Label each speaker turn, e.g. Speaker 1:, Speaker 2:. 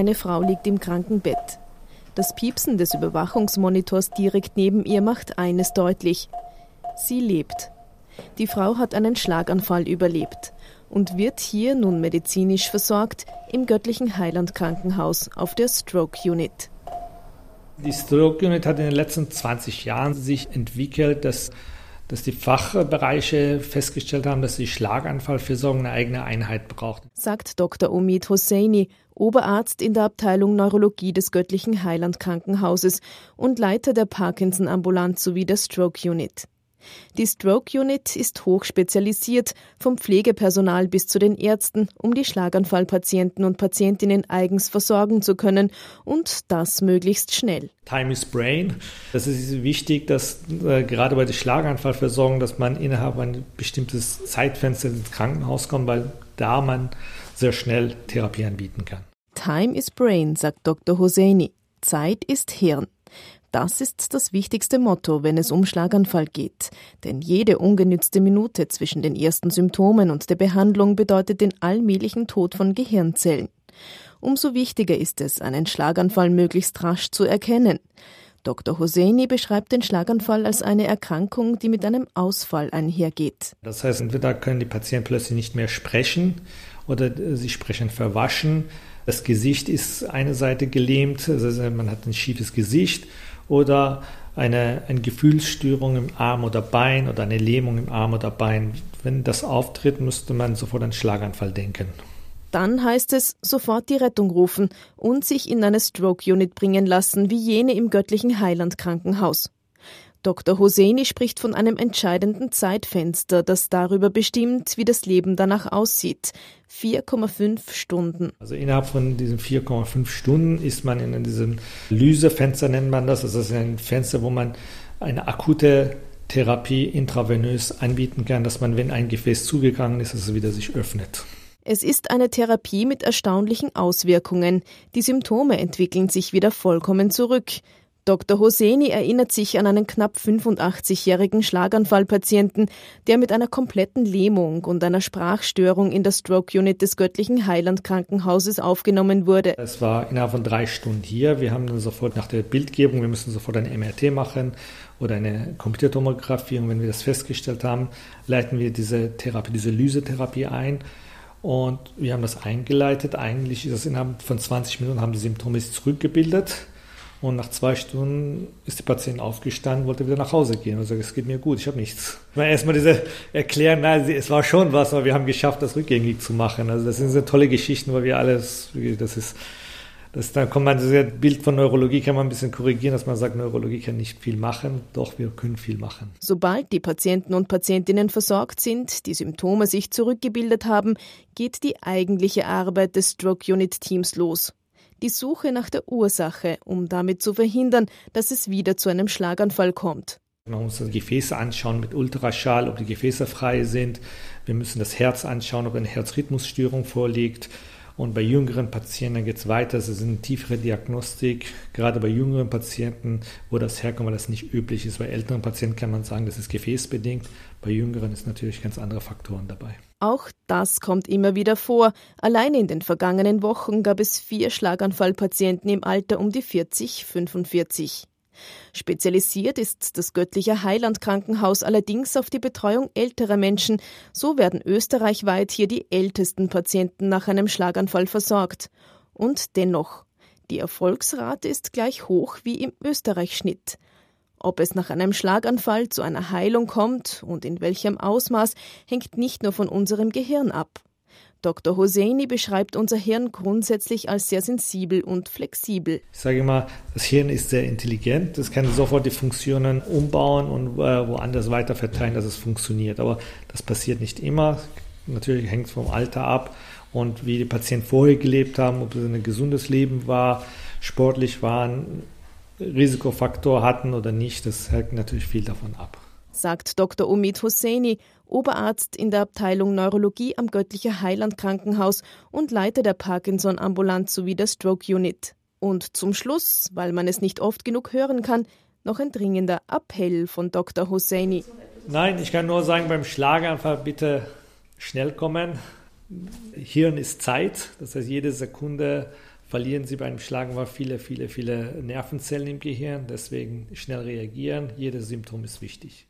Speaker 1: Eine Frau liegt im Krankenbett. Das Piepsen des Überwachungsmonitors direkt neben ihr macht eines deutlich. Sie lebt. Die Frau hat einen Schlaganfall überlebt und wird hier nun medizinisch versorgt im Göttlichen Heiland Krankenhaus auf der Stroke Unit.
Speaker 2: Die Stroke Unit hat in den letzten 20 Jahren sich entwickelt, dass, dass die Fachbereiche festgestellt haben, dass die Schlaganfallversorgung eine eigene Einheit braucht.
Speaker 1: Sagt Dr. Omid Hosseini, Oberarzt in der Abteilung Neurologie des Göttlichen Heiland Krankenhauses und Leiter der Parkinson-Ambulanz sowie der Stroke Unit. Die Stroke Unit ist hochspezialisiert, vom Pflegepersonal bis zu den Ärzten, um die Schlaganfallpatienten und Patientinnen eigens versorgen zu können und das möglichst schnell.
Speaker 2: Time is Brain. Das ist wichtig, dass äh, gerade bei der Schlaganfallversorgung, dass man innerhalb ein bestimmtes Zeitfenster ins Krankenhaus kommt, weil da man sehr schnell Therapie anbieten kann.
Speaker 1: Time is Brain, sagt Dr. Hosseini. Zeit ist Hirn. Das ist das wichtigste Motto, wenn es um Schlaganfall geht. Denn jede ungenützte Minute zwischen den ersten Symptomen und der Behandlung bedeutet den allmählichen Tod von Gehirnzellen. Umso wichtiger ist es, einen Schlaganfall möglichst rasch zu erkennen. Dr. Hosseini beschreibt den Schlaganfall als eine Erkrankung, die mit einem Ausfall einhergeht.
Speaker 2: Das heißt, entweder können die Patienten plötzlich nicht mehr sprechen oder sie sprechen verwaschen. Das Gesicht ist eine Seite gelähmt, also man hat ein schiefes Gesicht oder eine, eine Gefühlsstörung im Arm oder Bein oder eine Lähmung im Arm oder Bein. Wenn das auftritt, müsste man sofort an Schlaganfall denken.
Speaker 1: Dann heißt es sofort die Rettung rufen und sich in eine Stroke Unit bringen lassen, wie jene im göttlichen Heiland Krankenhaus. Dr. Hosseini spricht von einem entscheidenden Zeitfenster, das darüber bestimmt, wie das Leben danach aussieht. 4,5 Stunden.
Speaker 2: Also innerhalb von diesen 4,5 Stunden ist man in diesem Lysefenster, nennt man das. Das ist ein Fenster, wo man eine akute Therapie intravenös anbieten kann, dass man, wenn ein Gefäß zugegangen ist, es wieder sich öffnet.
Speaker 1: Es ist eine Therapie mit erstaunlichen Auswirkungen. Die Symptome entwickeln sich wieder vollkommen zurück. Dr. Hosseini erinnert sich an einen knapp 85-jährigen Schlaganfallpatienten, der mit einer kompletten Lähmung und einer Sprachstörung in der Stroke Unit des Göttlichen Heiland Krankenhauses aufgenommen wurde.
Speaker 2: Es war innerhalb von drei Stunden hier. Wir haben dann sofort nach der Bildgebung, wir müssen sofort ein MRT machen oder eine Computertomographie. Und wenn wir das festgestellt haben, leiten wir diese Therapie, diese Lysetherapie ein. Und wir haben das eingeleitet. Eigentlich ist es innerhalb von 20 Minuten haben die Symptome sich zurückgebildet. Und nach zwei Stunden ist die Patientin aufgestanden, wollte wieder nach Hause gehen und sagt, es geht mir gut, ich habe nichts. Erstmal diese erklären, nein, es war schon was, aber wir haben geschafft, das rückgängig zu machen. Also das sind so tolle Geschichten, weil wir alles, das ist, das, dann kommt man, das Bild von Neurologie kann man ein bisschen korrigieren, dass man sagt, Neurologie kann nicht viel machen, doch wir können viel machen.
Speaker 1: Sobald die Patienten und Patientinnen versorgt sind, die Symptome sich zurückgebildet haben, geht die eigentliche Arbeit des Stroke Unit Teams los die Suche nach der Ursache, um damit zu verhindern, dass es wieder zu einem Schlaganfall kommt.
Speaker 2: Man muss die Gefäße anschauen mit Ultraschall, ob die Gefäße frei sind. Wir müssen das Herz anschauen, ob eine Herzrhythmusstörung vorliegt. Und bei jüngeren Patienten geht es weiter. Es ist eine tiefere Diagnostik, gerade bei jüngeren Patienten, wo das herkommt, weil das nicht üblich ist. Bei älteren Patienten kann man sagen, das ist gefäßbedingt. Bei jüngeren ist natürlich ganz andere Faktoren dabei.
Speaker 1: Auch das kommt immer wieder vor. Allein in den vergangenen Wochen gab es vier Schlaganfallpatienten im Alter um die 40, 45. Spezialisiert ist das Göttliche Heiland Krankenhaus allerdings auf die Betreuung älterer Menschen. So werden österreichweit hier die ältesten Patienten nach einem Schlaganfall versorgt. Und dennoch, die Erfolgsrate ist gleich hoch wie im Österreich-Schnitt. Ob es nach einem Schlaganfall zu einer Heilung kommt und in welchem Ausmaß, hängt nicht nur von unserem Gehirn ab. Dr. Hosseini beschreibt unser Hirn grundsätzlich als sehr sensibel und flexibel.
Speaker 2: Ich sage immer, das Hirn ist sehr intelligent. Es kann sofort die Funktionen umbauen und äh, woanders weiter verteilen, dass es funktioniert. Aber das passiert nicht immer. Natürlich hängt es vom Alter ab und wie die Patienten vorher gelebt haben, ob es ein gesundes Leben war, sportlich waren, Risikofaktor hatten oder nicht. Das hängt natürlich viel davon ab
Speaker 1: sagt Dr. Omid Hosseini, Oberarzt in der Abteilung Neurologie am Göttlicher Heiland Krankenhaus und Leiter der Parkinson-Ambulanz sowie der Stroke Unit. Und zum Schluss, weil man es nicht oft genug hören kann, noch ein dringender Appell von Dr. Hosseini.
Speaker 2: Nein, ich kann nur sagen, beim Schlaganfall bitte schnell kommen. Hirn ist Zeit, das heißt, jede Sekunde verlieren sie beim Schlaganfall viele, viele, viele Nervenzellen im Gehirn. Deswegen schnell reagieren. Jedes Symptom ist wichtig.